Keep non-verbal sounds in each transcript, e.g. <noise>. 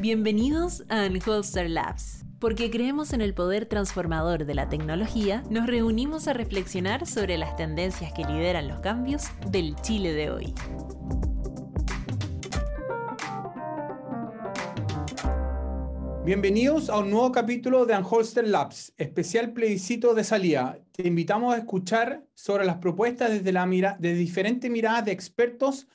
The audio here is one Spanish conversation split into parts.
Bienvenidos a Unholster Labs. Porque creemos en el poder transformador de la tecnología, nos reunimos a reflexionar sobre las tendencias que lideran los cambios del Chile de hoy. Bienvenidos a un nuevo capítulo de Unholster Labs, especial plebiscito de salida. Te invitamos a escuchar sobre las propuestas desde, la mira, desde diferentes miradas de expertos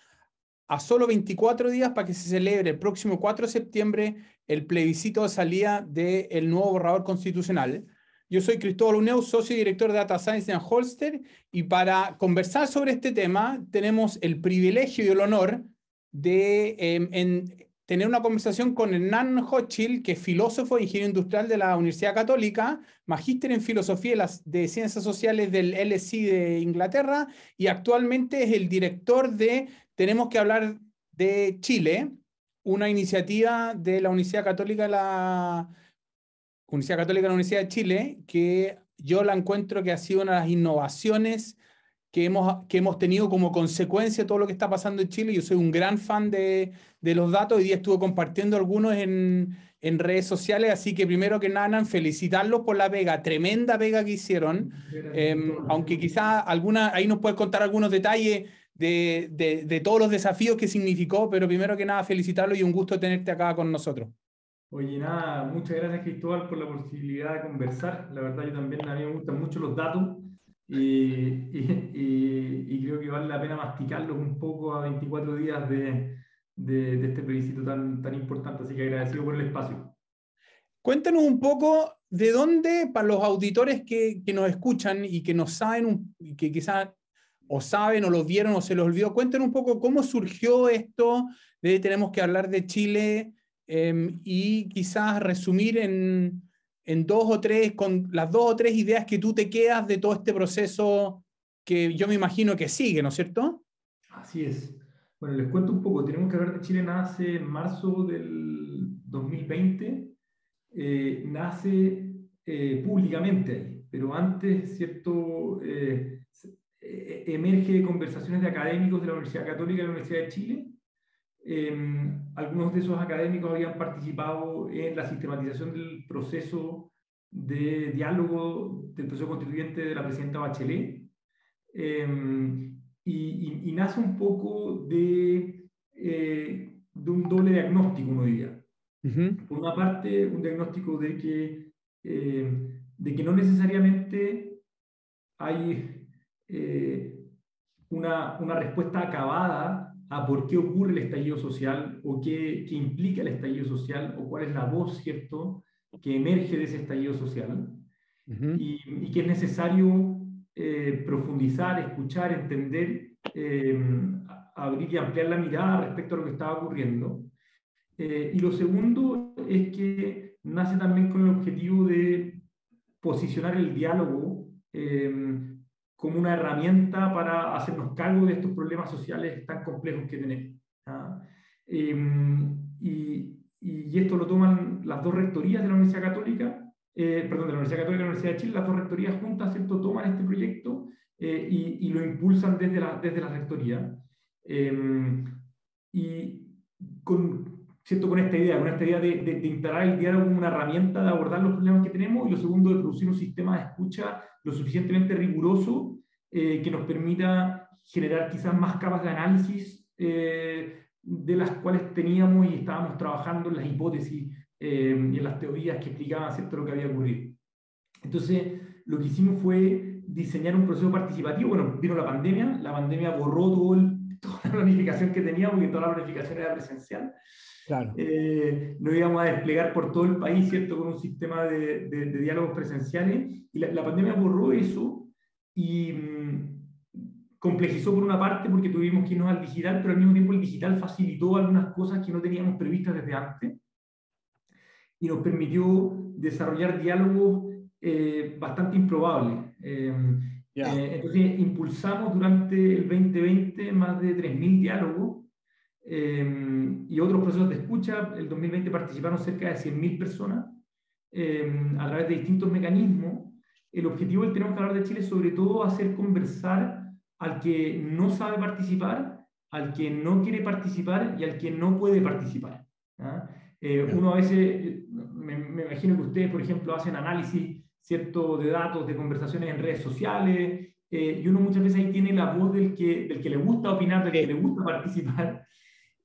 a solo 24 días para que se celebre el próximo 4 de septiembre el plebiscito de salida del nuevo borrador constitucional. Yo soy Cristóbal Uneu, socio y director de Data Science de Holster, y para conversar sobre este tema tenemos el privilegio y el honor de em, en, tener una conversación con Hernán Hochil, que es filósofo e ingeniero industrial de la Universidad Católica, magíster en filosofía de ciencias sociales del LSI de Inglaterra y actualmente es el director de Tenemos que hablar de Chile, una iniciativa de la Universidad Católica la Universidad Católica de la Universidad de Chile que yo la encuentro que ha sido una de las innovaciones que hemos, que hemos tenido como consecuencia de todo lo que está pasando en Chile. Yo soy un gran fan de, de los datos. Hoy día estuve compartiendo algunos en, en, redes sociales, así que primero que nada, felicitarlos por la pega, tremenda pega que hicieron. Eh, aunque quizás alguna, ahí nos puedes contar algunos detalles de, de, de, todos los desafíos que significó, pero primero que nada, felicitarlos y un gusto tenerte acá con nosotros. Oye, nada, muchas gracias Cristóbal por la posibilidad de conversar. La verdad, yo también, a mí me gustan mucho los datos y, y, creo que vale la pena masticarlos un poco a 24 días de, de, de, este plebiscito tan, tan importante, así que agradecido por el espacio. Cuéntanos un poco de dónde, para los auditores que, que nos escuchan y que nos saben, que quizás o saben o lo vieron o se los olvidó, cuéntanos un poco cómo surgió esto de tenemos que hablar de Chile eh, y quizás resumir en, dos o tres, las dos o tres ideas que tú te quedas de todo este proceso que yo me imagino que sigue, ¿no es cierto? Así es. Bueno, les cuento un poco. Tenemos que hablar de Chile nace en marzo del 2020. Eh, nace eh, públicamente pero antes, ¿cierto? Eh, eh, emerge de conversaciones de académicos de la Universidad Católica y de la Universidad de Chile, Em, algunos de esos académicos habían participado en la sistematización del proceso de diálogo del proceso constituyente de la presidenta Bachelet. Em, y, nace un poco de, eh, de, un doble diagnóstico, uno diría. Por una parte, un diagnóstico de que, em, de que no necesariamente hay eh, una, una respuesta acabada a por qué ocurre el estallido social o qué, qué, implica el estallido social o cuál es la voz, ¿cierto?, que emerge de ese estallido social y, y, que es necesario eh, profundizar, escuchar, entender, eh, abrir y ampliar la mirada respecto a lo que estaba ocurriendo. Eh, y lo segundo es que nace también con el objetivo de posicionar el diálogo como una herramienta para hacernos cargo de estos problemas sociales tan complejos que tenemos. Em, y, y, esto lo toman las dos rectorías de la Universidad Católica, eh, perdón, de la Universidad Católica y la Universidad de Chile, las dos rectorías juntas, ¿cierto? Toman este proyecto eh, y, y, lo impulsan desde la, desde la rectoría. Em, y con, ¿cierto? con esta idea, con esta idea de, de, de instalar el diálogo como una herramienta de abordar los problemas que tenemos y lo segundo, de producir un sistema de escucha lo suficientemente riguroso eh, que nos permita generar quizás más capas de análisis eh, de las cuales teníamos y estábamos trabajando en las hipótesis eh, y en las teorías que explicaban ¿cierto? lo que había ocurrido. Entonces, lo que hicimos fue diseñar un proceso participativo. Bueno, vino la pandemia, la pandemia borró todo <laughs> toda la planificación que teníamos, porque toda la planificación era presencial. Claro. Eh, nos íbamos a desplegar por todo el país, ¿cierto? Con un sistema de, de, de diálogos presenciales. Y la, la, pandemia borró eso y mmm, complejizó por una parte porque tuvimos que irnos al digital, pero al mismo tiempo el digital facilitó algunas cosas que no teníamos previstas desde antes y nos permitió desarrollar diálogos eh, bastante improbables. Eh, yeah. eh, entonces impulsamos durante el 2020 más de 3.000 diálogos eh, y otros procesos de escucha. El 2020 participaron cerca de 100.000 personas eh, a través de distintos mecanismos. El objetivo del Tenemos que hablar de Chile es sobre todo hacer conversar al que no sabe participar, al que no quiere participar y al que no puede participar. ¿ah? Uno a veces, me, me, imagino que ustedes, por ejemplo, hacen análisis cierto, de datos, de conversaciones en redes sociales, y uno muchas veces ahí tiene la voz del que, del que le gusta opinar, del que le gusta <laughs> participar.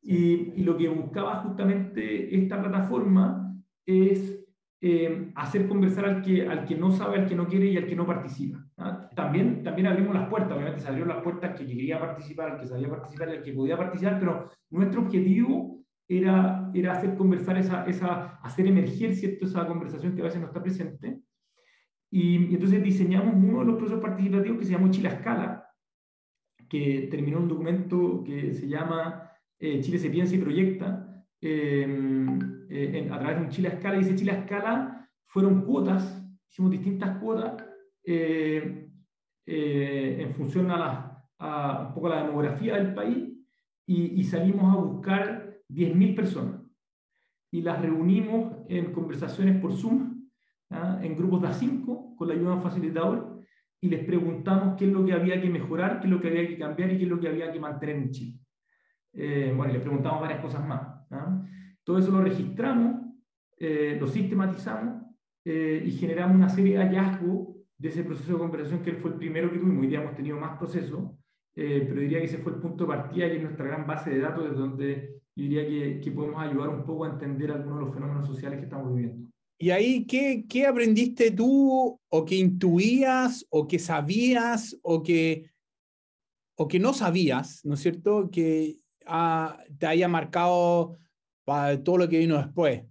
Y, y lo que buscaba justamente esta plataforma es eh, hacer conversar al que, al que no sabe, al que no quiere y al que no participa. ¿ah? También, también abrimos las puertas, obviamente se abrieron las puertas al que quería participar, al que sabía participar y al que podía participar, pero nuestro objetivo era, era hacer conversar, esa, esa, hacer emerger ¿cierto? esa conversación que a veces no está presente. Y, entonces diseñamos uno de los procesos participativos que se llamó Chile Escala, que terminó un documento que se llama eh, Chile se piensa y proyecta, Em, eh, a través de un Chile a escala, y ese Chile a escala fueron cuotas, hicimos distintas cuotas eh, eh, en función a, a, un poco la demografía del país y, salimos a buscar 10.000 personas y las reunimos en conversaciones por Zoom, en grupos de A5 con la ayuda de un facilitador y les preguntamos qué es lo que había que mejorar, qué es lo que había que cambiar y qué es lo que había que mantener en Chile. bueno, y les preguntamos varias cosas más. Todo eso lo registramos, eh, lo sistematizamos eh, y generamos una serie de hallazgos de ese proceso de conversación que fue el primero que tuvimos. Hoy día hemos tenido más procesos, eh, pero diría que ese fue el punto de partida y es nuestra gran base de datos, desde donde yo diría que, que, podemos ayudar un poco a entender algunos de los fenómenos sociales que estamos viviendo. Y ahí, ¿qué, ¿qué aprendiste tú o que intuías o que sabías o que, o que no sabías, ¿no es cierto? Que te haya marcado para todo lo que vino después?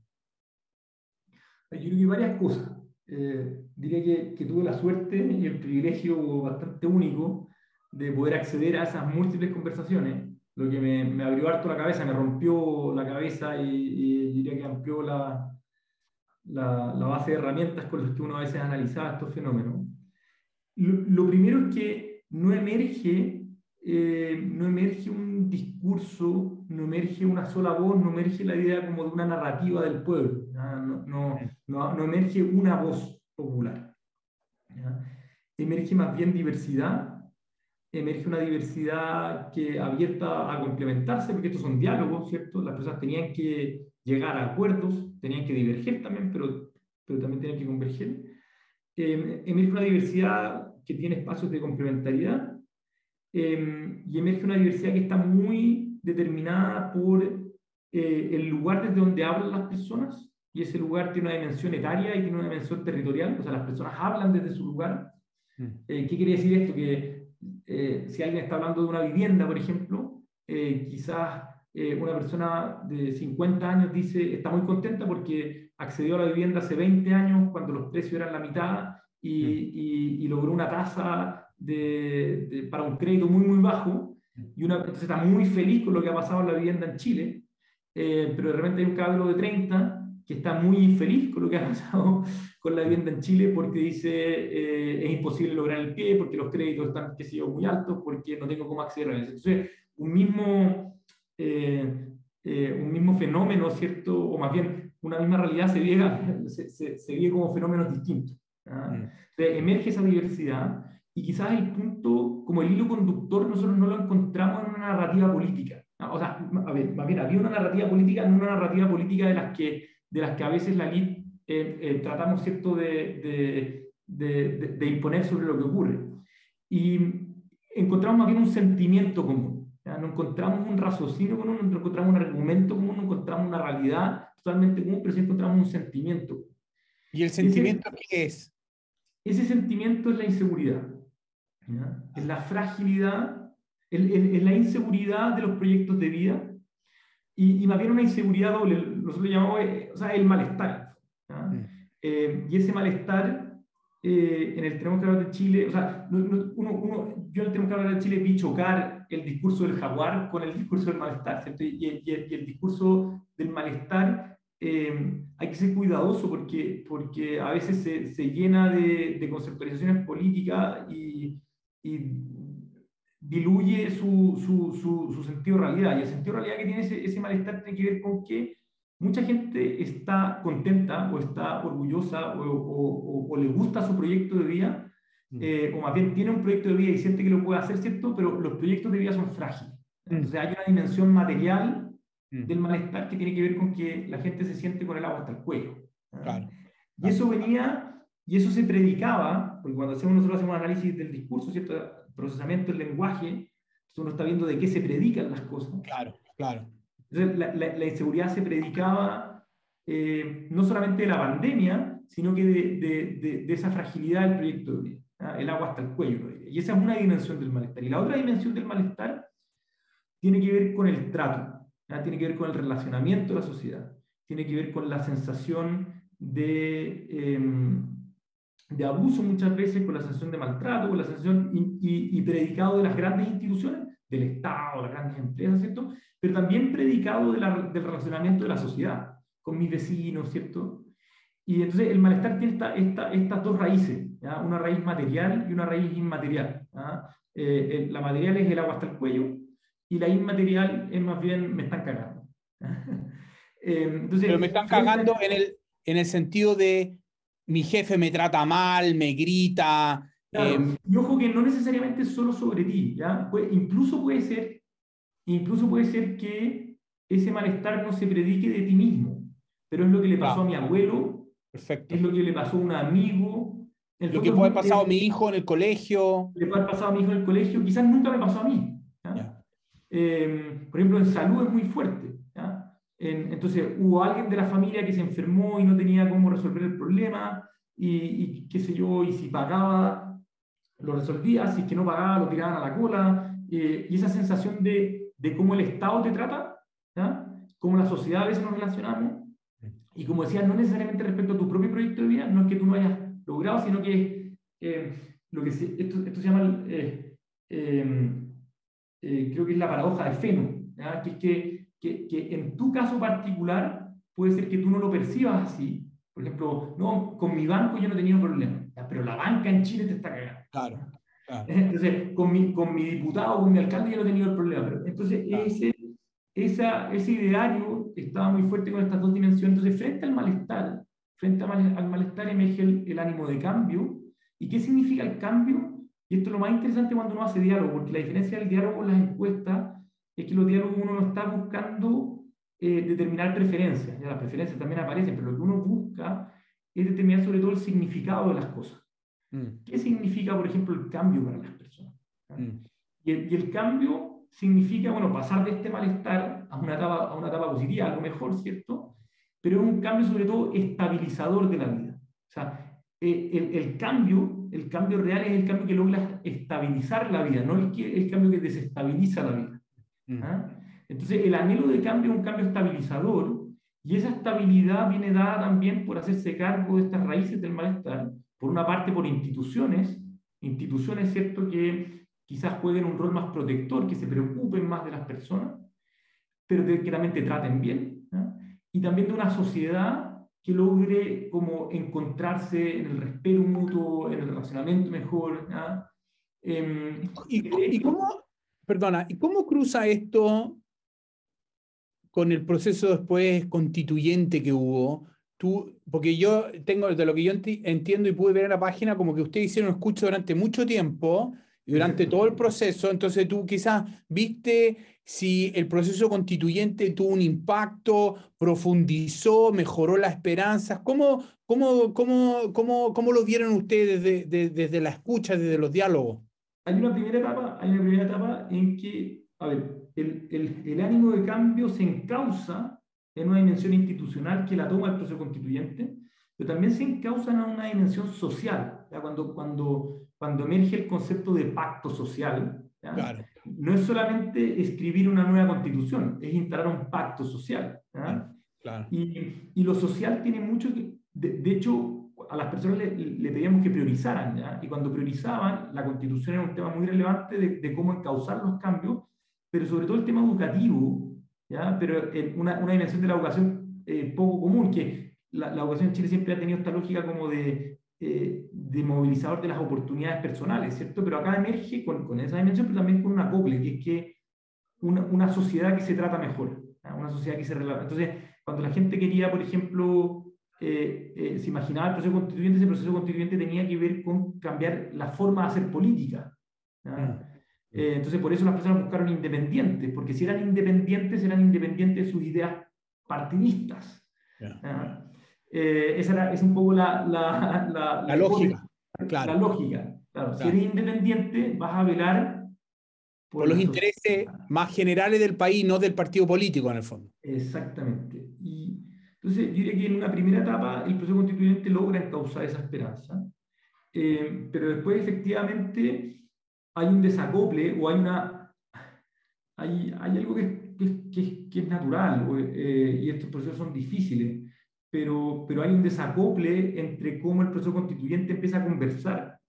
Yo creo que varias cosas. Eh, diría que, que, tuve la suerte y el privilegio bastante único de poder acceder a esas múltiples conversaciones, lo que me, me abrió harto la cabeza, me rompió la cabeza y, y diría que amplió la, la, la, base de herramientas con las que uno a veces analizaba estos fenómenos. Lo, lo primero es que no emerge, eh, no emerge un discurso, no emerge una sola voz, no emerge la idea como de una narrativa del pueblo, no, no, no, emerge una voz popular. Emerge más bien diversidad, emerge una diversidad que abierta a complementarse, porque estos son diálogos, ¿cierto? Las personas tenían que llegar a acuerdos, tenían que diverger también, pero, pero también tenían que converger. Eh, emerge una diversidad que tiene espacios de complementariedad Em, y emerge una diversidad que está muy determinada por eh, el lugar desde donde hablan las personas, y ese lugar tiene una dimensión etaria y tiene una dimensión territorial, o sea, las personas hablan desde su lugar. Mm. Eh, ¿Qué quiere decir esto? Que eh, si alguien está hablando de una vivienda, por ejemplo, quizás una persona de 50 años dice, está muy contenta porque accedió a la vivienda hace 20 años cuando los precios eran la mitad y, mm. y, y logró una tasa de, para un crédito muy, muy bajo, y una, entonces está muy feliz con lo que ha pasado en la vivienda en Chile, eh, pero de repente hay un cabro de 30 que está muy infeliz con lo que ha pasado con la vivienda en Chile porque dice eh, es imposible lograr el pie, porque los créditos están que sé muy altos, porque no tengo cómo acceder a eso. Entonces, un mismo, eh, un mismo fenómeno, ¿cierto? O más bien, una misma realidad se vive, <laughs> se, se, se vive como fenómenos distintos. ¿ah? Mm. Entonces, emerge esa diversidad y quizás el punto, como el hilo conductor, nosotros no lo encontramos en una narrativa política. O sea, a ver, más bien, había una narrativa política, no una narrativa política de las que, de las que a veces la LID eh, eh, tratamos, ¿cierto?, de, de, de, imponer sobre lo que ocurre. Y encontramos más bien un sentimiento común. No encontramos un raciocinio común, no encontramos un argumento común, no encontramos una realidad totalmente común, pero sí encontramos un sentimiento. ¿Y el sentimiento qué es? Ese sentimiento es la inseguridad es la fragilidad, es la inseguridad de los proyectos de vida y, y más bien una inseguridad doble, nosotros lo llamamos eh, o sea, el malestar. Mm. Eh, y ese malestar eh, en el Tenemos que hablar de Chile, o sea, uno, uno, yo en el Tenemos que hablar de Chile vi chocar el discurso del jaguar con el discurso del malestar, ¿cierto? Y, y, y, el discurso del malestar hay que ser cuidadoso porque, porque a veces se, se llena de, de, conceptualizaciones políticas y, y diluye su, su, su, sentido de realidad. Y el sentido de realidad que tiene ese, ese, malestar tiene que ver con que mucha gente está contenta o está orgullosa o, o, o le gusta su proyecto de vida, mm. eh, o más bien tiene un proyecto de vida y siente que lo puede hacer, ¿cierto? Pero los proyectos de vida son frágiles. Mm. Entonces hay una dimensión material mm. del malestar que tiene que ver con que la gente se siente con el agua hasta el cuello. Claro. Y eso venía, y eso se predicaba, porque cuando hacemos, nosotros hacemos análisis del discurso, ¿cierto? procesamiento del lenguaje, uno está viendo de qué se predican las cosas. Claro, claro. Entonces, la, la, inseguridad se predicaba eh, no solamente de la pandemia, sino que de, de, de, esa fragilidad del proyecto de vida, ¿ah? el agua hasta el cuello. Y esa es una dimensión del malestar. Y la otra dimensión del malestar tiene que ver con el trato, ¿ah? tiene que ver con el relacionamiento de la sociedad, tiene que ver con la sensación de, em, de abuso muchas veces, con la sensación de maltrato, con la sensación y, y, predicado de las grandes instituciones, del Estado, las grandes empresas, ¿cierto? Pero también predicado de la, del relacionamiento de la sociedad, con mis vecinos, ¿cierto? Y entonces el malestar tiene esta, estas dos raíces, una raíz material y una raíz inmaterial. Eh, la material es el agua hasta el cuello y la inmaterial es más bien me están cagando. <laughs> Eh, entonces, Pero me están cagando en el, en el sentido de mi jefe me trata mal, me grita. Em, y ojo que no necesariamente solo sobre ti, ¿ya? incluso, puede ser, incluso puede ser que ese malestar no se predique de ti mismo, pero es lo que le pasó a mi abuelo, Perfecto. es lo que le pasó a un amigo. lo que puede haber pasado a mi hijo en el colegio. Le puede haber pasado a mi hijo en el colegio, quizás nunca me pasó a mí. Em, por ejemplo, en salud es muy fuerte. Entonces, hubo alguien de la familia que se enfermó y no tenía cómo resolver el problema, y, qué sé yo, y si pagaba, lo resolvía, si es que no pagaba, lo tiraban a la cola, eh, y esa sensación de, de, cómo el Estado te trata, cómo la sociedad a veces nos relacionamos, y como decía, no necesariamente respecto a tu propio proyecto de vida, no es que tú no hayas logrado, sino que eh, lo que se, esto, esto, se llama eh, em, eh, creo que es la paradoja de Feno, que es que, que, que, en tu caso particular puede ser que tú no lo percibas así. Por ejemplo, no, con mi banco yo no he tenido problema, pero la banca en Chile te está cagando. Claro. <laughs> Entonces, con mi, con mi diputado, con mi alcalde yo no he tenido el problema. Pero, entonces, ese, esa, ese ideario estaba muy fuerte con estas dos dimensiones. Entonces, frente al malestar, frente al malestar emerge el, el ánimo de cambio. ¿Y qué significa el cambio? Y esto es lo más interesante cuando uno hace diálogo, porque la diferencia del diálogo en las encuestas es que los diálogos uno no está buscando eh, determinar preferencias, ya las preferencias también aparecen, pero lo que uno busca es determinar sobre todo el significado de las cosas. Mm. ¿Qué significa, por ejemplo, el cambio para las personas? Mm. Y, el, y, el, cambio significa, bueno, pasar de este malestar a una etapa, a una etapa positiva, algo mejor, ¿cierto? Pero es un cambio sobre todo estabilizador de la vida. O sea, eh, el, el cambio el cambio real es el cambio que logra estabilizar la vida, no el, el cambio que desestabiliza la vida. ¿Ah? Entonces, el anhelo de cambio es un cambio estabilizador y esa estabilidad viene dada también por hacerse cargo de estas raíces del malestar, por una parte por instituciones, instituciones, ¿cierto?, que quizás jueguen un rol más protector, que se preocupen más de las personas, pero que también te traten bien, ¿ah? y también de una sociedad que logre como encontrarse en el respeto mutuo, en el relacionamiento mejor. Em, ¿Y, cómo, perdona, ¿y cómo cruza esto con el proceso después constituyente que hubo? Tú, porque yo tengo, de lo que yo entiendo y pude ver en la página, como que ustedes hicieron escucha durante mucho tiempo, durante todo el proceso, entonces tú quizás viste si el proceso constituyente tuvo un impacto, profundizó, mejoró las esperanzas. ¿Cómo, cómo, cómo, cómo, cómo lo vieron ustedes desde, desde la escucha, desde los diálogos? Hay una primera etapa, hay una primera etapa en que, a ver, el, el, el ánimo de cambio se encausa en una dimensión institucional que la toma el proceso constituyente, pero también se encausa en una dimensión social, cuando, cuando, cuando emerge el concepto de pacto social. Claro no es solamente escribir una nueva constitución, es instalar un pacto social. Y, y, lo social tiene mucho que, de, hecho, a las personas le, le pedíamos que priorizaran, y cuando priorizaban, la constitución era un tema muy relevante de, cómo encauzar los cambios, pero sobre todo el tema educativo, ¿ya? pero una, una dimensión de la educación eh, poco común, que la, la educación en Chile siempre ha tenido esta lógica como de eh, de movilizador de las oportunidades personales, ¿cierto? Pero acá emerge con, con, esa dimensión, pero también con un acople, que es que una, una sociedad que se trata mejor, una sociedad que se relata. Entonces, cuando la gente quería, por ejemplo, eh, eh, se imaginaba el proceso constituyente, ese proceso constituyente tenía que ver con cambiar la forma de hacer política. Mm. Eh, entonces, por eso las personas buscaron independientes, porque si eran independientes, eran independientes de sus ideas partidistas. Eh, esa era, es un poco la, la, la, lógica. La lógica. Si eres independiente, vas a velar por, los intereses más generales del país, no del partido político, en el fondo. Exactamente. Y entonces, yo diría que en una primera etapa el proceso constituyente logra encauzar esa esperanza, eh, pero después efectivamente hay un desacople o hay una... Hay, hay algo que, que, que, es natural eh, y estos procesos son difíciles, pero, pero hay un desacople entre cómo el proceso constituyente empieza a conversar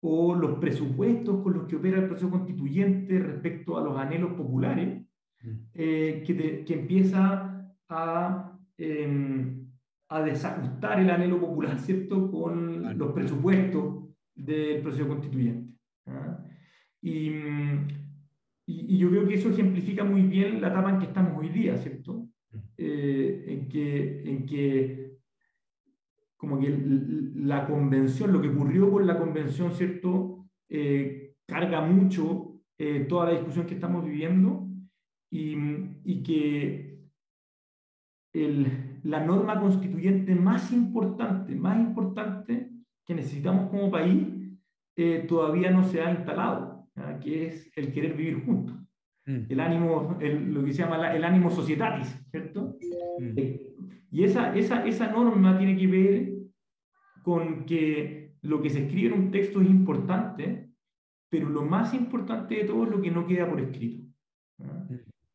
o los presupuestos con los que opera el proceso constituyente respecto a los anhelos populares, mm. eh, que, que, empieza a, em, a desajustar el anhelo popular, ¿cierto?, con los presupuestos del proceso constituyente. ¿ah? Y, y, yo creo que eso ejemplifica muy bien la etapa en que estamos hoy día, ¿cierto? Eh, en, que, en que como que la convención, lo que ocurrió con la convención, ¿cierto? Eh, carga mucho eh, toda la discusión que estamos viviendo y, y que el, la norma constituyente más importante, más importante que necesitamos como país, eh, todavía no se ha instalado, que es el querer vivir juntos. Mm. El ánimo, el, lo que se llama el ánimo societatis, ¿cierto? Mm. Y esa, esa, esa norma tiene que ver con que lo que se escribe en un texto es importante, pero lo más importante de todo es lo que no queda por escrito.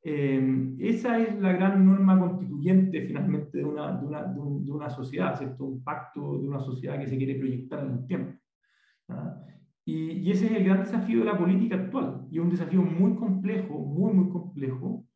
Eh, esa es la gran norma constituyente finalmente de una, de una, de una sociedad, ¿cierto? un pacto de una sociedad que se quiere proyectar en el tiempo. Y, y, ese es el gran desafío de la política actual, y es un desafío muy complejo, muy, muy complejo,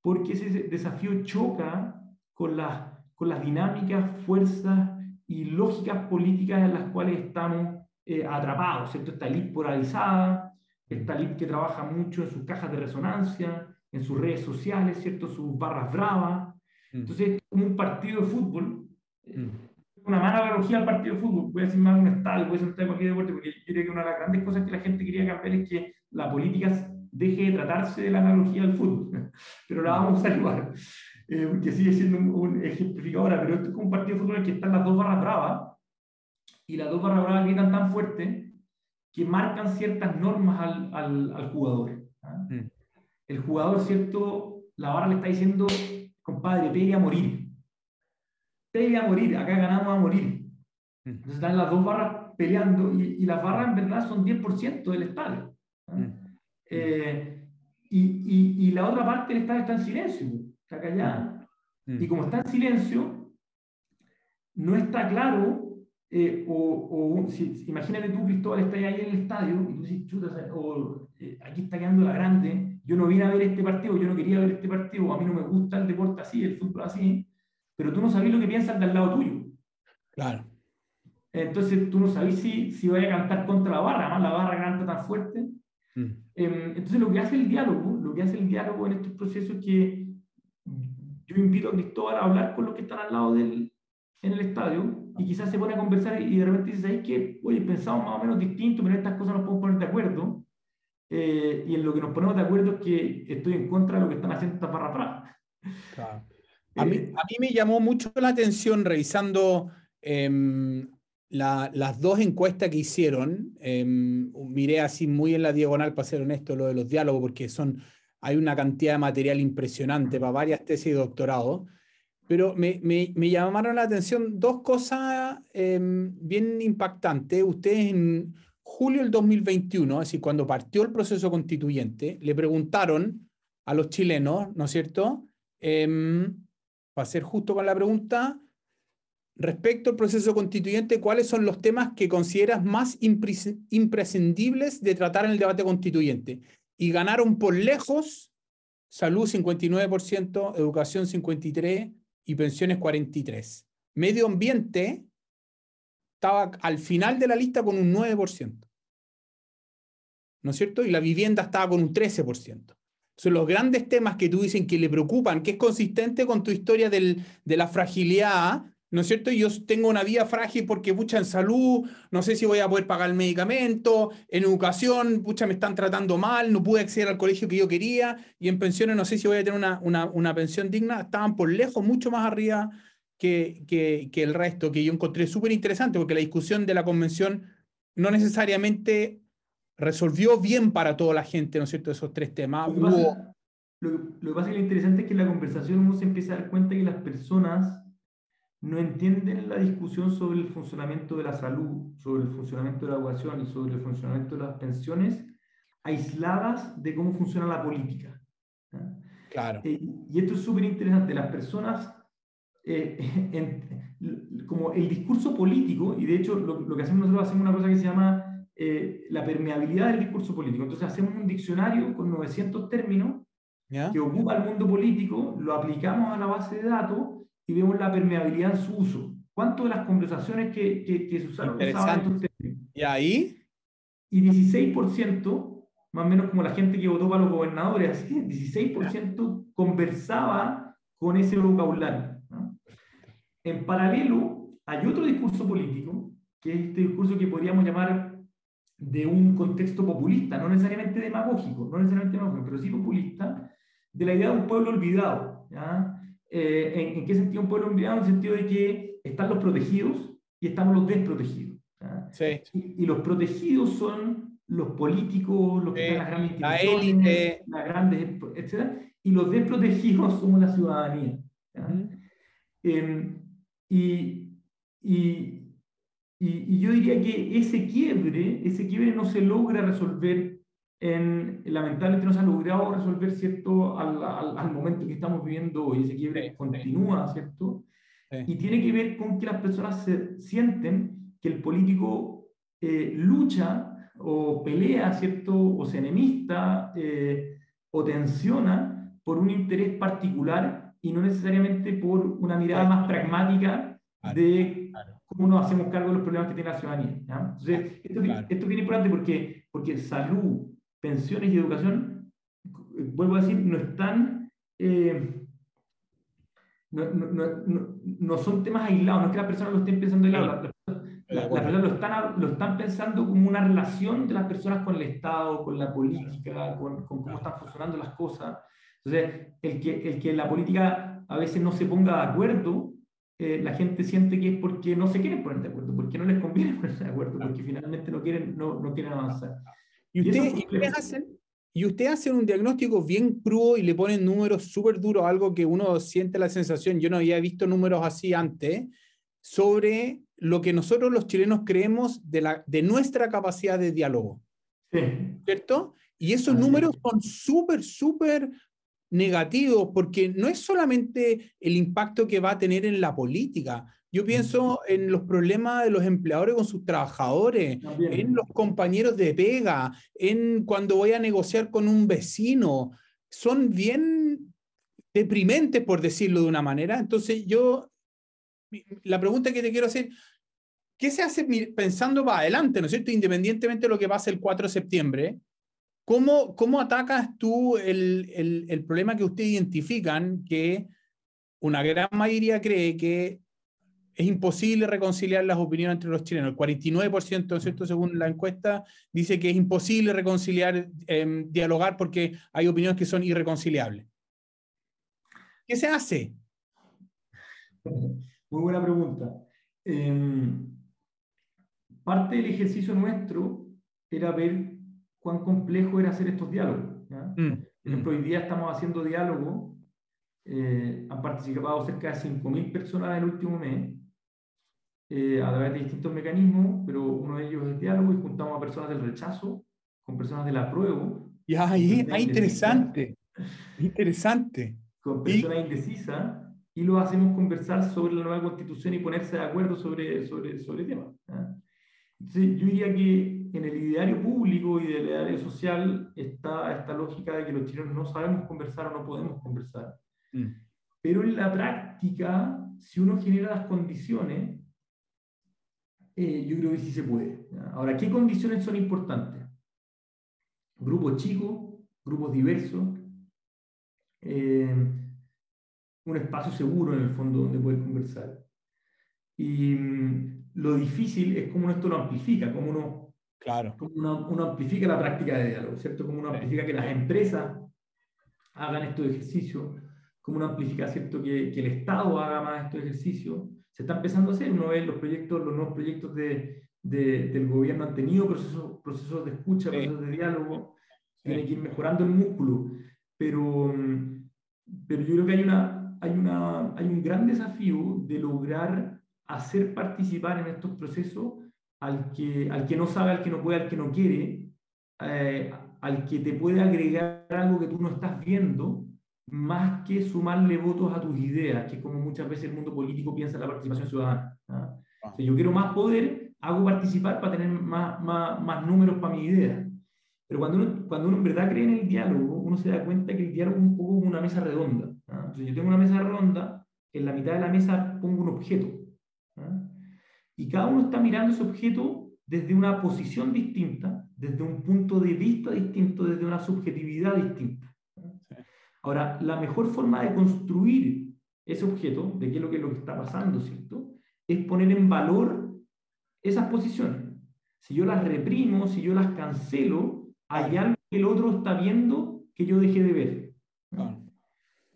porque ese desafío choca con las, con las dinámicas, fuerzas y lógicas políticas en las cuales estamos eh, atrapados, ¿cierto? Esta elite polarizada, esta elite que trabaja mucho en sus cajas de resonancia, en sus redes sociales, ¿cierto? Sus barras bravas. Mm. Entonces, es como un partido de fútbol. Eh, mm. Una mala analogía al partido de fútbol. Voy a decir más un estadio, voy a decir un cualquier deporte, porque yo creo que una de las grandes cosas que la gente quería cambiar es que la política deje de tratarse de la analogía del fútbol. <laughs> Pero la vamos a igual eh, que sigue siendo un, ejemplificador, pero esto es como un partido de fútbol en el que están las dos barras bravas, y las dos barras bravas gritan tan fuerte que marcan ciertas normas al, al, al jugador. El jugador, ¿cierto? La barra le está diciendo, compadre, pegue a morir. Pegue a morir, acá ganamos a morir. Entonces están las dos barras peleando y, y las barras en verdad son 10% del estadio. Eh, y, y, y, la otra parte del estadio está en silencio está callada. Y como está en silencio, no está claro, eh, o, si, imagínate tú, Cristóbal, estás ahí en el estadio y tú dices, chuta, o eh, aquí está quedando la grande, yo no vine a ver este partido, yo no quería ver este partido, a mí no me gusta el deporte así, el fútbol así, pero tú no sabes lo que piensan del lado tuyo. Claro. Entonces tú no sabes si, si vaya a cantar contra la barra, además la barra canta tan fuerte. Mm. Em, entonces lo que hace el diálogo, lo que hace el diálogo en estos procesos es que yo invito a Cristóbal a hablar con los que están al lado del, en el estadio y quizás se pone a conversar y de repente dice, ahí que, oye, pensamos más o menos distinto, pero en estas cosas nos podemos poner de acuerdo. Eh, y en lo que nos ponemos de acuerdo es que estoy en contra de lo que están haciendo estas barras claro. <laughs> a, mí, a mí me llamó mucho la atención revisando em, las dos encuestas que hicieron. Em, miré así muy en la diagonal, para ser honesto, lo de los diálogos, porque son hay una cantidad de material impresionante para varias tesis de doctorado, pero me, llamaron la atención dos cosas em, bien impactantes. Ustedes en julio del 2021, es decir, cuando partió el proceso constituyente, le preguntaron a los chilenos, ¿no es cierto? Eh, para ser justo con la pregunta, respecto al proceso constituyente, ¿cuáles son los temas que consideras más imprescindibles de tratar en el debate constituyente? y ganaron por lejos salud 59%, educación 53% y pensiones 43%. Medio ambiente estaba al final de la lista con un 9%. ¿No es cierto? Y la vivienda estaba con un 13%. Son los grandes temas que tú dicen que le preocupan, que es consistente con tu historia del, de la fragilidad ¿no es cierto? Yo tengo una vida frágil porque, pucha, en salud, no sé si voy a poder pagar el medicamento, en educación, pucha, me están tratando mal, no pude acceder al colegio que yo quería, y en pensiones no sé si voy a tener una, una, una pensión digna, estaban por lejos, mucho más arriba que, que, que el resto, que yo encontré súper interesante, porque la discusión de la convención no necesariamente resolvió bien para toda la gente, ¿no es cierto?, esos tres temas. Lo que, pasa, lo, lo que pasa es que lo interesante es que en la conversación uno se empieza a dar cuenta que las personas no entienden la discusión sobre el funcionamiento de la salud, sobre el funcionamiento de la educación y sobre el funcionamiento de las pensiones aisladas de cómo funciona la política. Claro. Eh, y esto es súper interesante. Las personas, eh, <laughs> en, como el discurso político, y de hecho lo, lo, que hacemos nosotros hacemos una cosa que se llama eh, la permeabilidad del discurso político. Entonces hacemos un diccionario con 900 términos que ocupa el mundo político, lo aplicamos a la base de datos y vemos la permeabilidad en su uso. ¿Cuántas de las conversaciones que, que, que se usaron estos términos? ¿Y ahí? Y 16%, más o menos como la gente que votó para los gobernadores, así, 16% conversaba con ese vocabulario. ¿no? En paralelo, hay otro discurso político, que es este discurso que podríamos llamar de un contexto populista, no necesariamente demagógico, no necesariamente demagógico, pero sí populista, de la idea de un pueblo olvidado. ¿ya? Eh, ¿en, ¿en, qué sentido un pueblo olvidado? En el sentido de que están los protegidos y estamos los desprotegidos. Sí. Y, y, los protegidos son los políticos, los que sí. están en las grandes la élite, las grandes, etc. Y los desprotegidos somos la ciudadanía. Uh -huh. eh, y, y, y, yo diría que ese quiebre, ese quiebre no se logra resolver en, lamentablemente no se ha logrado resolver, ¿cierto?, al, al, al, momento que estamos viviendo hoy. Ese quiebre sí, continúa, ¿cierto? Sí. Y tiene que ver con que las personas se sienten que el político eh, lucha o pelea, ¿cierto?, o se enemista eh, o tensiona por un interés particular y no necesariamente por una mirada más pragmática de cómo nos hacemos cargo de los problemas que tiene la ciudadanía. Entonces, esto, esto es bien importante porque, porque salud, pensiones y educación, vuelvo a decir, no están, eh, no, no, no, no, son temas aislados, no es que las personas lo estén pensando aislados, las, personas lo están, lo están pensando como una relación de las personas con el Estado, con la política, con, con cómo están funcionando las cosas. Entonces, el que, el que la política a veces no se ponga de acuerdo, eh, la gente siente que es porque no se quieren poner de acuerdo, porque no les conviene <laughs> ponerse de acuerdo, porque finalmente no quieren, no, no quieren avanzar. Y, usted, y, ustedes hacen, y ustedes hacen un diagnóstico bien crudo y le ponen números súper duros, algo que uno siente la sensación, yo no había visto números así antes, sobre lo que nosotros los chilenos creemos de, la, de nuestra capacidad de diálogo. Sí. ¿Cierto? Y esos números son súper, súper negativos, porque no es solamente el impacto que va a tener en la política, yo pienso en los problemas de los empleadores con sus trabajadores, También. en los compañeros de pega, en cuando voy a negociar con un vecino. Son bien deprimentes, por decirlo de una manera. Entonces yo, la pregunta que te quiero hacer, ¿qué se hace pensando para adelante, ¿no es cierto? Independientemente de lo que pase el 4 de septiembre, ¿cómo, cómo atacas tú el, el, problema que ustedes identifican que una gran mayoría cree que es imposible reconciliar las opiniones entre los chilenos. El 49%, ¿no es cierto?, según la encuesta, dice que es imposible reconciliar, eh, dialogar porque hay opiniones que son irreconciliables. ¿Qué se hace? Muy buena pregunta. Eh, parte del ejercicio nuestro era ver cuán complejo era hacer estos diálogos. Mm. Por ejemplo, hoy día estamos haciendo diálogo, eh, han participado cerca de 5.000 personas en el último mes, eh, a través de distintos mecanismos, pero uno de ellos es el diálogo y juntamos a personas del rechazo con personas del apruebo. Ya, ahí, ah, interesante, interesante. Con personas ¿Y? indecisas y lo hacemos conversar sobre la nueva constitución y ponerse de acuerdo sobre, sobre, sobre temas. ¿eh? Entonces, yo diría que en el ideario público y del ideario social está esta lógica de que los chilenos no sabemos conversar o no podemos conversar. Mm. Pero en la práctica, si uno genera las condiciones, eh, yo creo que sí se puede. Ahora, ¿qué condiciones son importantes? Grupos chicos, grupos diversos, eh, un espacio seguro en el fondo donde poder conversar. Y mm, lo difícil es cómo esto lo amplifica, cómo uno, claro. cómo uno, amplifica la práctica de diálogo, ¿cierto? Cómo uno amplifica que las empresas hagan estos ejercicios, cómo uno amplifica, ¿cierto? Que, que el Estado haga más estos ejercicios. Se está empezando a hacer, uno ve los proyectos, los nuevos proyectos de, de, del gobierno han tenido procesos, procesos de escucha, procesos de diálogo, tiene que ir mejorando el músculo, pero, pero yo creo que hay, una, hay, una, hay un gran desafío de lograr hacer participar en estos procesos al que, al que no sabe, al que no puede, al que no quiere, eh, al que te puede agregar algo que tú no estás viendo, más que sumarle votos a tus ideas, que es como muchas veces el mundo político piensa en la participación ciudadana. ¿ah? Ah. yo quiero más poder, hago participar para tener más, más, más números para mi idea. Pero cuando uno, cuando uno en verdad cree en el diálogo, uno se da cuenta que el diálogo es un poco como una mesa redonda. Entonces yo tengo una mesa redonda, en la mitad de la mesa pongo un objeto. Y cada uno está mirando ese objeto desde una posición distinta, desde un punto de vista distinto, desde una subjetividad distinta. Ahora, la mejor forma de construir ese objeto, de qué es lo que, es lo que está pasando, ¿cierto? Es poner en valor esas posiciones. Si yo las reprimo, si yo las cancelo, hay algo que el otro está viendo que yo dejé de ver.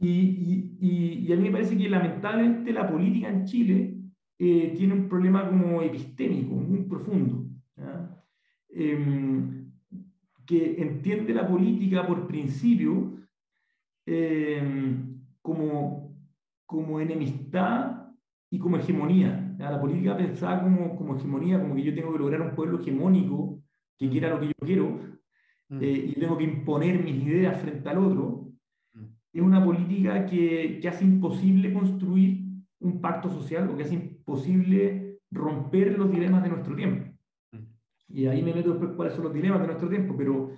Y, y, y, a mí me parece que lamentablemente la política en Chile eh, tiene un problema como epistémico, muy profundo, em, que entiende la política por principio em, como, como enemistad y como hegemonía. La política pensada como, como hegemonía, como que yo tengo que lograr un pueblo hegemónico que quiera lo que yo quiero, mm. eh, y tengo que imponer mis ideas frente al otro, mm. es una política que, que, hace imposible construir un pacto social o que hace imposible romper los dilemas de nuestro tiempo. Mm. Y ahí me meto después cuáles son los dilemas de nuestro tiempo, pero,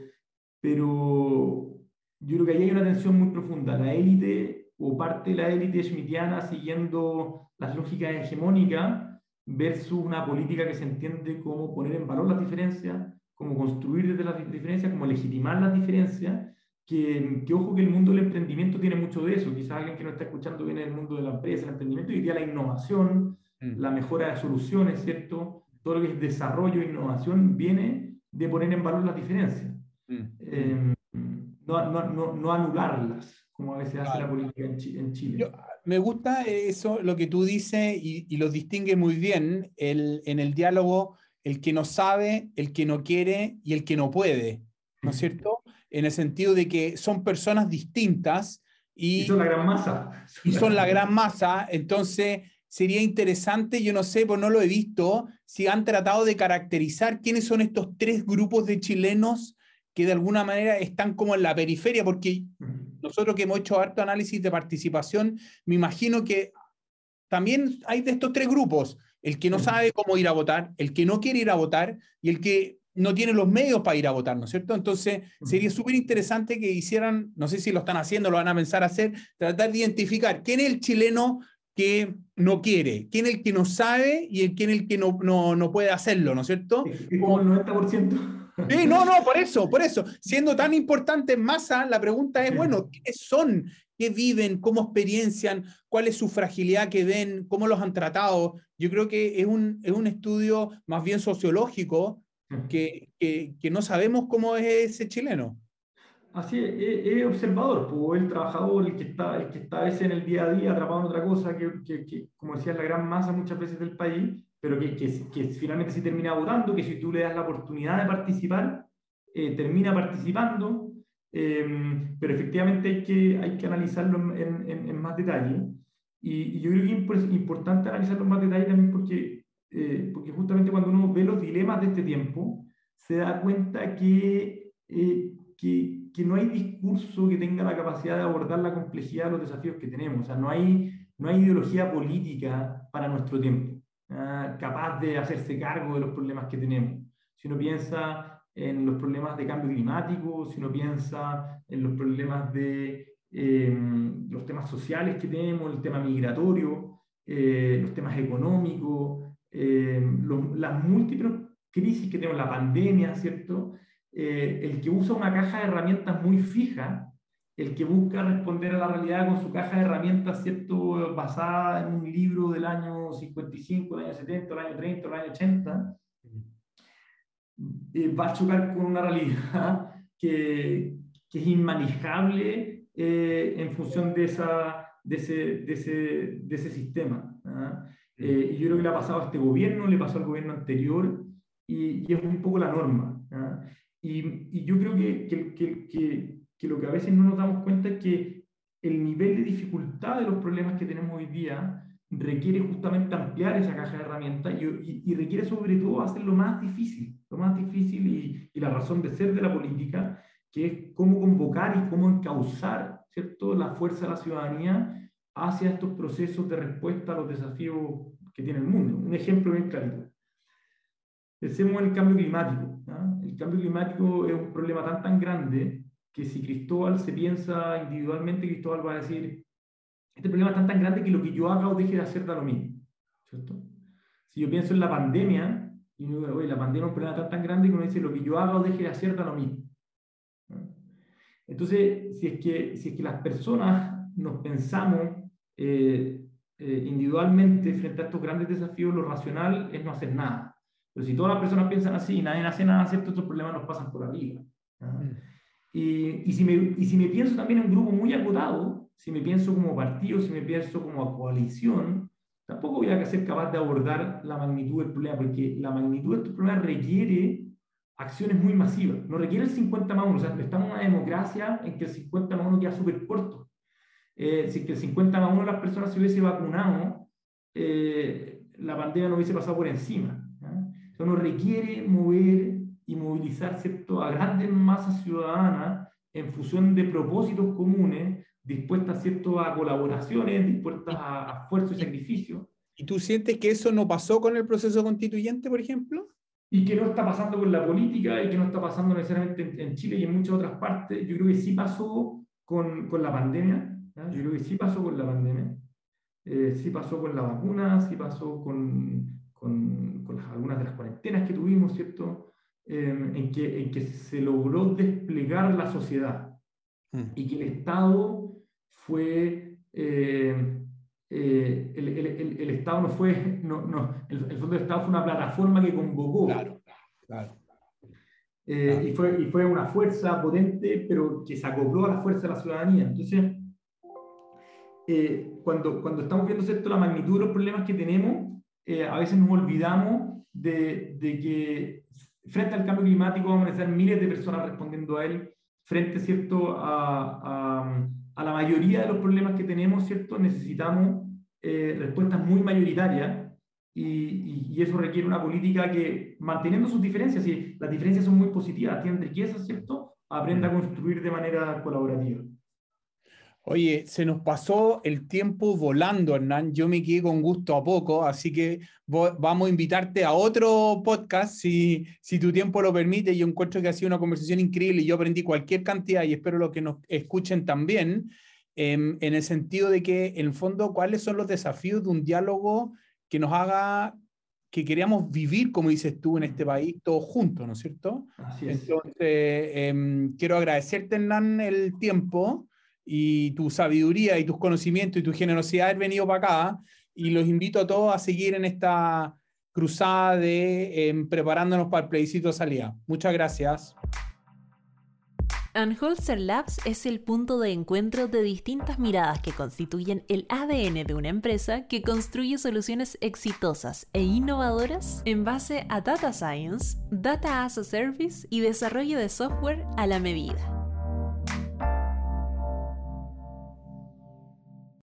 pero yo creo que ahí hay una tensión muy profunda. La élite o parte de la élite schmittiana siguiendo las lógicas hegemónicas versus una política que se entiende como poner en valor las diferencias, como construir desde las diferencias, como legitimar las diferencias, que, que, ojo que el mundo del emprendimiento tiene mucho de eso. Quizás alguien que no está escuchando viene del mundo de la empresa, el emprendimiento, y diría la innovación, mm. la mejora de soluciones, ¿cierto? Todo lo que es desarrollo e innovación viene de poner en valor las diferencias. Mm. Eh, no, no, no, no, anularlas, como a veces hace la política en, Chile. me gusta eso, lo que tú dices, y, y lo distingue muy bien el, en el diálogo el que no sabe, el que no quiere y el que no puede, ¿no es cierto? En el sentido de que son personas distintas y, son la gran masa. Y son la gran masa, entonces sería interesante, yo no sé, pues no lo he visto, si han tratado de caracterizar quiénes son estos tres grupos de chilenos que de alguna manera están como en la periferia, porque nosotros que hemos hecho harto análisis de participación, me imagino que también hay de estos tres grupos, el que no sabe cómo ir a votar, el que no quiere ir a votar y el que no tiene los medios para ir a votar, ¿no es cierto? Entonces, sería súper interesante que hicieran, no sé si lo están haciendo, lo van a pensar hacer, tratar de identificar quién es el chileno que no quiere, quién es el que no sabe y quién es el que no, no, no puede hacerlo, ¿no es cierto? Como el 90%. Sí, no, no, por eso, por eso. <laughs> Siendo tan importante en masa, la pregunta es, bueno, ¿quiénes son? ¿Qué viven? ¿Cómo experiencian? ¿Cuál es su fragilidad que ven? ¿Cómo los han tratado? Yo creo que es un, es un estudio más bien sociológico que, que, que no sabemos cómo es ese chileno. Así es, es, observador, pues, el trabajador, el que, está, el que está a veces en el día a día atrapado en otra cosa, que, que, que como decía, la gran masa muchas veces del país, pero que, que, finalmente sí termina votando, que si tú le das la oportunidad de participar, eh, termina participando, em, pero efectivamente hay que, hay que analizarlo en, en, en más detalle. Y, yo creo que es importante analizarlo en más detalle también porque, eh, porque justamente cuando uno ve los dilemas de este tiempo, se da cuenta que, eh, que, que, no hay discurso que tenga la capacidad de abordar la complejidad de los desafíos que tenemos. O sea, no hay, no hay ideología política para nuestro tiempo. Ah, capaz de hacerse cargo de los problemas que tenemos. Si uno piensa en los problemas de cambio climático, si uno piensa en los problemas de em, los temas sociales que tenemos, el tema migratorio, eh, los temas económicos, em, las múltiples crisis que tenemos, la pandemia, ¿cierto? Eh, el que usa una caja de herramientas muy fija el que busca responder a la realidad con su caja de herramientas, ¿cierto? Basada en un libro del año 55, del año 70, del año 30, del año 80, eh, va a chocar con una realidad <laughs> que, que es inmanejable eh, en función de, esa, de, ese, de, ese, de ese sistema. ¿ah? Eh, y yo creo que le ha pasado a este gobierno, le pasó al gobierno anterior, y, y es un poco la norma. Y, yo creo que, que, que, que, lo que a veces no nos damos cuenta es que el nivel de dificultad de los problemas que tenemos hoy día requiere justamente ampliar esa caja de herramientas y, requiere sobre todo hacerlo más difícil, lo más difícil y, y, la razón de ser de la política, que es cómo convocar y cómo encauzar ¿cierto? la fuerza de la ciudadanía hacia estos procesos de respuesta a los desafíos que tiene el mundo. Un ejemplo bien clarito. Pensemos en el cambio climático. El cambio climático es un problema tan tan grande que si Cristóbal se piensa individualmente, Cristóbal va a decir, este problema es tan tan grande que lo que yo haga o deje de hacer da lo mismo. ¿cierto? Si yo pienso en la pandemia, y digo, la pandemia es un problema tan tan grande que uno dice, lo que yo haga o deje de hacer da lo mismo. Entonces, si es que, si es que las personas nos pensamos eh, eh, individualmente frente a estos grandes desafíos, lo racional es no hacer nada. Pero si todas las personas piensan así y nadie hace nada, ¿cierto? estos problemas nos pasan por arriba. Mm. Y, y, si me, y si me pienso también en un grupo muy acotado, si me pienso como partido, si me pienso como coalición, tampoco voy a ser capaz de abordar la magnitud del problema, porque la magnitud de estos problemas requiere acciones muy masivas. No requiere el 50 más 1. O sea, estamos en una democracia en que el 50 más 1 queda súper corto. Eh, si que el 50 más 1 de las personas se hubiese vacunado, eh, la pandemia no hubiese pasado por encima. Eso nos requiere mover y movilizar ¿cierto? a grandes masas ciudadanas en función de propósitos comunes, dispuestas ¿cierto? a colaboraciones, dispuestas a, esfuerzo y sacrificio. ¿Y tú sientes que eso no pasó con el proceso constituyente, por ejemplo? y que no está pasando con la política y que no está pasando necesariamente en, Chile y en muchas otras partes. Yo creo que sí pasó con, con la pandemia, yo creo que sí pasó con la pandemia, eh, sí pasó con la vacuna, sí pasó con, con, con algunas de las cuarentenas que tuvimos, ¿cierto? Em, en, que, en que se logró desplegar la sociedad mm. y que el Estado fue... Eh, eh, el, el, el, Estado no fue, no, no, el, Fondo de Estado fue una plataforma que convocó. Claro, claro. Eh, claro. Y, fue, y fue una fuerza potente, pero que se acopló a la fuerza de la ciudadanía. Entonces, eh, cuando, cuando estamos viendo ¿cierto? la magnitud de los problemas que tenemos, eh, a veces nos olvidamos de, de, que frente al cambio climático vamos a necesitar miles de personas respondiendo a él, frente ¿cierto? A, a, a la mayoría de los problemas que tenemos, ¿cierto? necesitamos eh, respuestas muy mayoritarias y, y, eso requiere una política que, manteniendo sus diferencias, y las diferencias son muy positivas, tienen riqueza, ¿cierto? Aprenda a mm. construir de manera colaborativa. Oye, se nos pasó el tiempo volando, Hernán. Yo me quedé con gusto a poco, así que vamos a invitarte a otro podcast si, si tu tiempo lo permite. Yo encuentro que ha sido una conversación increíble y yo aprendí cualquier cantidad y espero lo que nos escuchen también. Em, en el sentido de que, en el fondo, cuáles son los desafíos de un diálogo que nos haga que queríamos vivir, como dices tú, en este país, todos juntos, ¿no es cierto? Así es. Entonces, eh, quiero agradecerte, Hernán, el tiempo y tu sabiduría y tus conocimientos y tu generosidad haber venido para acá y los invito a todos a seguir en esta cruzada de eh, preparándonos para el plebiscito de salida. Muchas gracias. Unholster Labs es el punto de encuentro de distintas miradas que constituyen el ADN de una empresa que construye soluciones exitosas e innovadoras en base a Data Science, Data as a Service y desarrollo de software a la medida.